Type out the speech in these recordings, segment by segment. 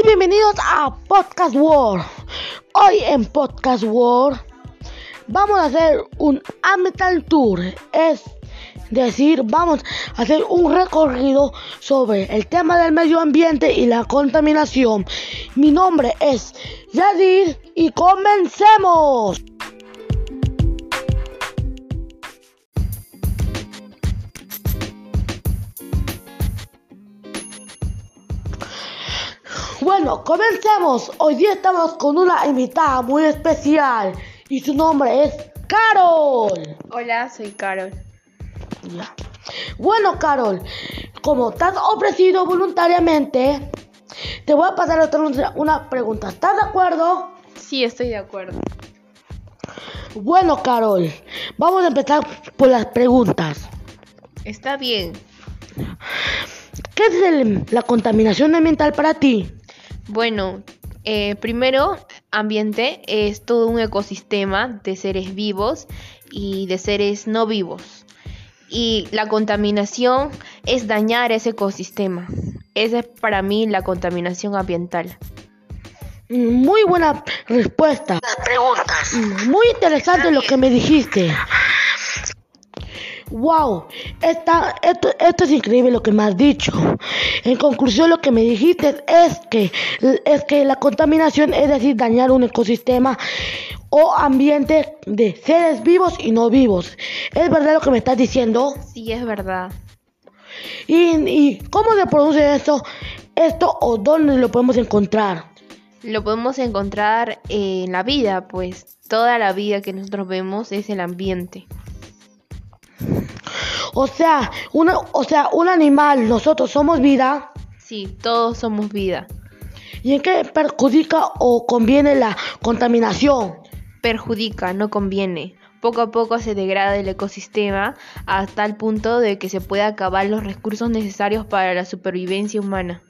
y bienvenidos a Podcast World. Hoy en Podcast World vamos a hacer un Ambiental Tour. Es decir, vamos a hacer un recorrido sobre el tema del medio ambiente y la contaminación. Mi nombre es Yadir y comencemos. Bueno, comencemos. Hoy día estamos con una invitada muy especial y su nombre es Carol. Hola, soy Carol. Ya. Bueno, Carol, como te has ofrecido voluntariamente, te voy a pasar a hacer una- una pregunta. ¿Estás de acuerdo? Sí, estoy de acuerdo. Bueno, Carol, vamos a empezar por las preguntas. Está bien. ¿Qué es el- la contaminación ambiental para ti? Bueno, eh, primero, ambiente es todo un ecosistema de seres vivos y de seres no vivos. Y la contaminación es dañar ese ecosistema. Esa es para mí la contaminación ambiental. Muy buena respuesta. preguntas. Muy interesante lo que me dijiste. Wow, esta, esto, esto es increíble lo que me has dicho. En conclusión, lo que me dijiste es que, es que la contaminación es decir, dañar un ecosistema o ambiente de seres vivos y no vivos. ¿Es verdad lo que me estás diciendo? Sí, es verdad. ¿Y, y cómo se produce esto, esto o dónde lo podemos encontrar? Lo podemos encontrar en la vida, pues toda la vida que nosotros vemos es el ambiente. O sea, una, o sea, un animal, nosotros somos vida. Sí, todos somos vida. ¿Y en qué perjudica o conviene la contaminación? perjudica, no conviene. Poco a poco se degrada el ecosistema hasta el punto de que se puede acabar los recursos necesarios para la supervivencia humana.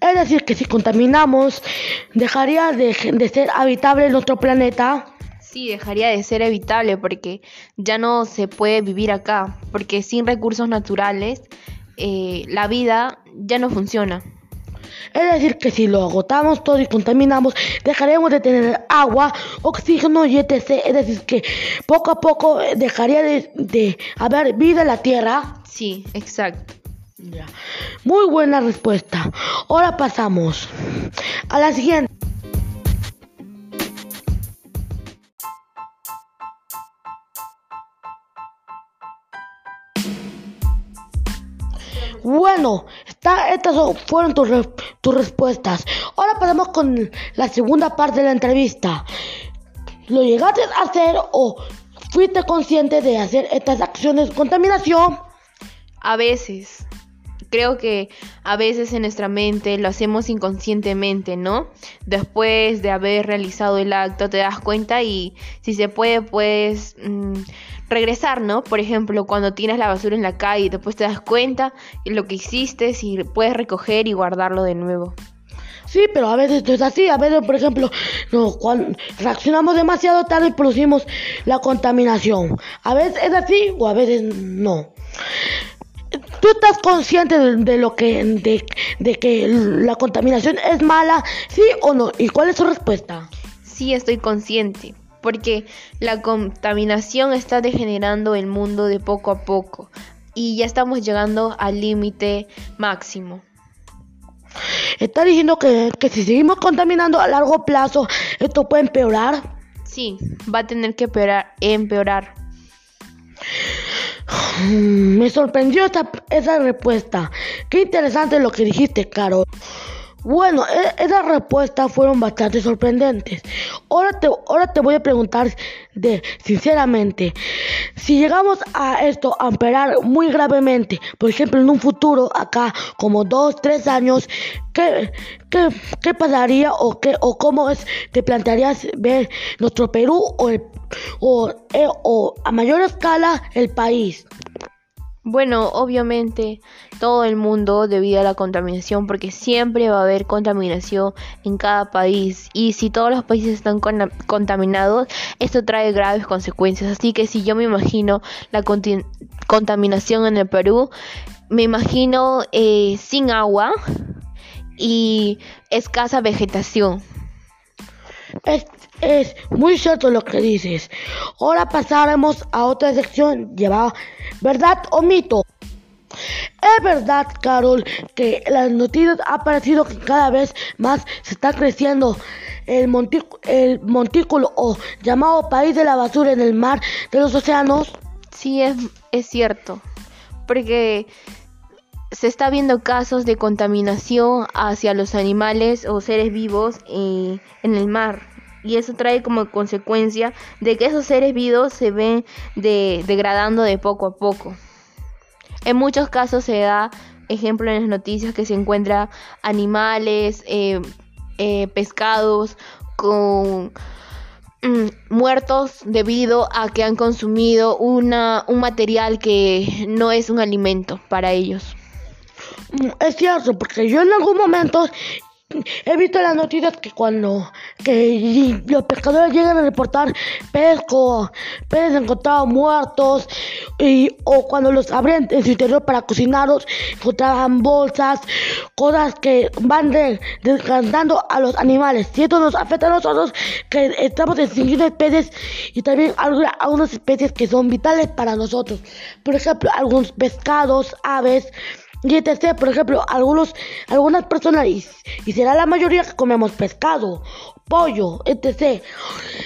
Es decir, que si contaminamos, dejaría de, de ser habitable nuestro planeta. Sí, dejaría de ser evitable porque ya no se puede vivir acá, porque sin recursos naturales eh, la vida ya no funciona. Es decir, que si lo agotamos todo y contaminamos, dejaremos de tener agua, oxígeno y etc. Es decir, que poco a poco eh, dejaría de, de haber vida en la Tierra. Sí, exacto. Ya. Muy buena respuesta. Ahora pasamos a la siguiente. Estas fueron tus, tus respuestas. Ahora pasamos con la segunda parte de la entrevista. ¿Lo llegaste a hacer o fuiste consciente de hacer estas acciones de contaminación? A veces, creo que a veces en nuestra mente lo hacemos inconscientemente, ¿no? Después de haber realizado el acto te das cuenta y si se puede puedes mm, regresar, ¿no? Por ejemplo, cuando tienes la basura en la calle, después te das cuenta de lo que hiciste y puedes recoger y guardarlo de nuevo. Sí, pero a veces no es así. A veces, por ejemplo, no, cuando reaccionamos demasiado tarde y producimos la contaminación. A veces es así o a veces no. ¿Tú estás consciente de, de lo que de, de que la contaminación es mala, sí o no? ¿Y cuál es tu respuesta? Sí estoy consciente, porque la contaminación está degenerando el mundo de poco a poco y ya estamos llegando al límite máximo. ¿Estás diciendo que, que si seguimos contaminando a largo plazo, esto puede empeorar? Sí, va a tener que empeorar. empeorar. Mm, Me sorprendió esa respuesta. Qué interesante lo que dijiste, Caro. Bueno, e- esas respuestas fueron bastante sorprendentes. Ahora te, ahora te voy a preguntar de sinceramente, si llegamos a esto a empeorar muy gravemente, por ejemplo en un futuro, acá como dos, tres años, ¿qué, qué, qué pasaría o, qué, o cómo es, te plantearías ver nuestro Perú o, el- o, eh, o a mayor escala el país? Bueno, obviamente todo el mundo debido a la contaminación, porque siempre va a haber contaminación en cada país. Y si todos los países están con- contaminados, esto trae graves consecuencias. Así que si yo me imagino la contaminación en el Perú, me imagino eh, sin agua y escasa vegetación. Es, muy cierto lo que dices. Ahora pasaremos a otra sección llevada verdad o mito. Es verdad, Carol, que las noticias ha parecido que cada vez más se está creciendo el, el montículo o llamado país de la basura en el mar de los océanos. Sí, es, es cierto, porque se está viendo casos de contaminación hacia los animales o seres vivos eh, en el mar. Y eso trae como consecuencia de que esos seres vivos se ven degradando de poco a poco. En muchos casos se da ejemplo en las noticias que se encuentra animales, eh, eh, pescados con mm, muertos debido a que han consumido una, un material que no es un alimento para ellos. Mm, es cierto, porque yo en algún momento He visto las noticias que cuando que los pescadores llegan a reportar pesco, peces encontrados muertos, y, o cuando los abren en su interior para cocinarlos, encontraban bolsas, cosas que van desgastando a los animales. Y esto nos afecta a nosotros que estamos extinguiendo especies y también algunas especies que son vitales para nosotros. Por ejemplo, algunos pescados, aves, y etc. Por ejemplo, algunos, algunas personas, y, será la mayoría que comemos pescado, pollo, etc.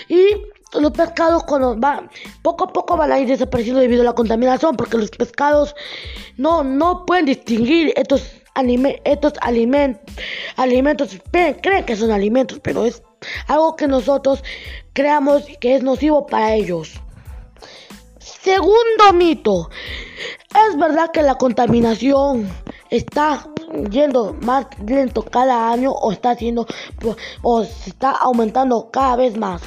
Y los pescados van, poco a poco van a ir desapareciendo debido a la contaminación, porque los pescados no, no pueden distinguir estos, estos alimentos, alimentos, creen que son alimentos, pero es algo que nosotros creamos que es nocivo para ellos. Segundo mito. Es verdad que la contaminación está yendo más lento cada año o está haciendo o se está aumentando cada vez más.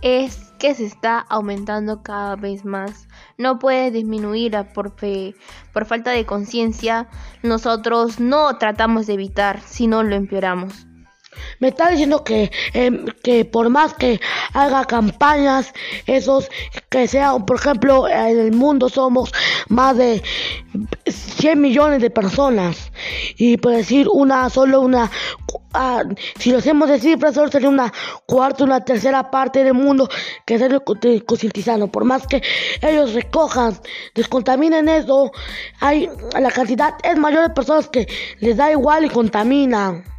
Es que se está aumentando cada vez más. No puede disminuir por, por falta de conciencia. Nosotros no tratamos de evitar, sino lo empeoramos. Me está diciendo que, em, que por más que haga campañas, esos que sean, por ejemplo, en el mundo somos más de 100 millones de personas. Y por decir una, solo una, ah, si lo hacemos de cifras, solo sería una cuarta, una tercera parte del mundo que sería concientizando. Por más que ellos recojan, descontaminen eso, hay, la cantidad es mayor de personas que les da igual y contaminan.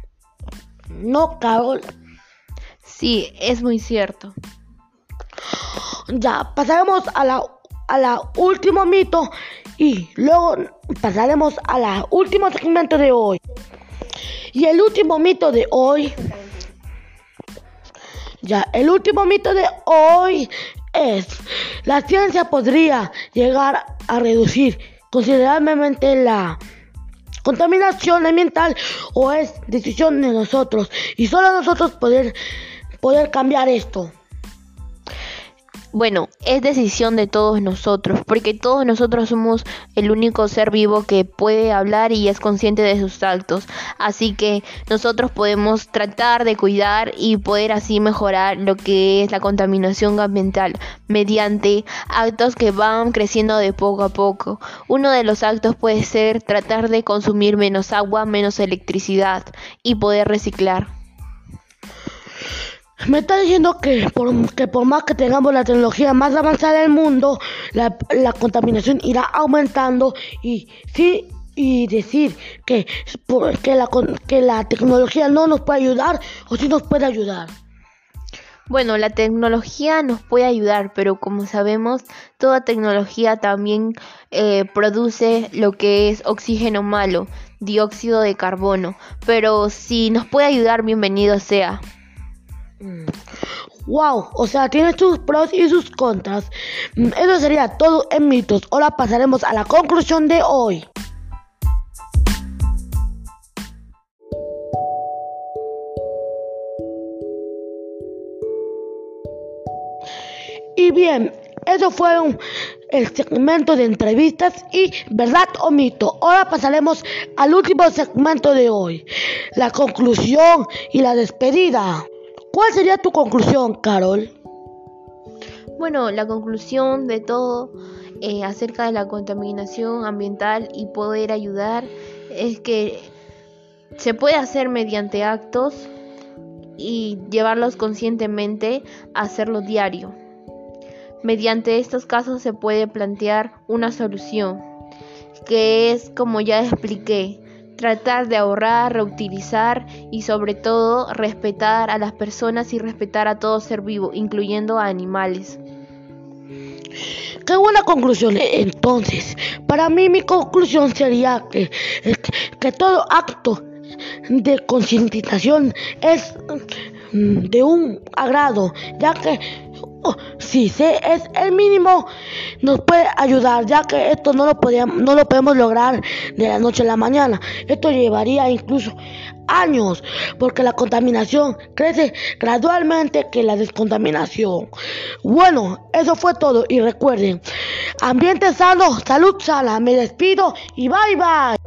No, Carol. Sí, es muy cierto. Ya, pasaremos a la, a la último mito y luego pasaremos a la último segmento de hoy. Y el último mito de hoy. Ya, el último mito de hoy es, la ciencia podría llegar a reducir considerablemente la contaminación ambiental o es decisión de nosotros y solo nosotros poder, poder cambiar esto. Bueno, es decisión de todos nosotros, porque todos nosotros somos el único ser vivo que puede hablar y es consciente de sus actos. Así que nosotros podemos tratar de cuidar y poder así mejorar lo que es la contaminación ambiental mediante actos que van creciendo de poco a poco. Uno de los actos puede ser tratar de consumir menos agua, menos electricidad y poder reciclar. Me está diciendo que por, que por más que tengamos la tecnología más avanzada del mundo, la, contaminación irá aumentando y sí y decir que, que, la, que la tecnología no nos puede ayudar o sí nos puede ayudar. Bueno, la tecnología nos puede ayudar, pero como sabemos, toda tecnología también eh, produce lo que es oxígeno malo, dióxido de carbono. Pero si nos puede ayudar, bienvenido sea. Wow, o sea, tiene sus pros y sus contras. Mm, eso sería todo en mitos. Ahora pasaremos a la conclusión de hoy. Y bien, eso fue el segmento de entrevistas y verdad o mito. Ahora pasaremos al último segmento de hoy, la conclusión y la despedida. ¿Cuál sería tu conclusión, Carol? Bueno, la conclusión de todo eh, acerca de la contaminación ambiental y poder ayudar es que Se puede hacer mediante actos y llevarlos conscientemente a hacerlo diario. Mediante estos casos se puede plantear una solución, que es, como ya expliqué, tratar de ahorrar, reutilizar y sobre todo respetar a las personas y respetar a todo ser vivo, incluyendo a animales. Qué buena conclusión. Entonces, para mí mi conclusión sería que, que todo acto de concientización es mm, de un agrado, ya que oh, si se es el mínimo nos puede ayudar, ya que esto no lo podíamos, no lo podemos lograr de la noche a la mañana. Esto llevaría incluso años, porque la contaminación crece gradualmente que la descontaminación. Bueno, eso fue todo y recuerden, ambiente sano, salud sana, me despido y bye bye.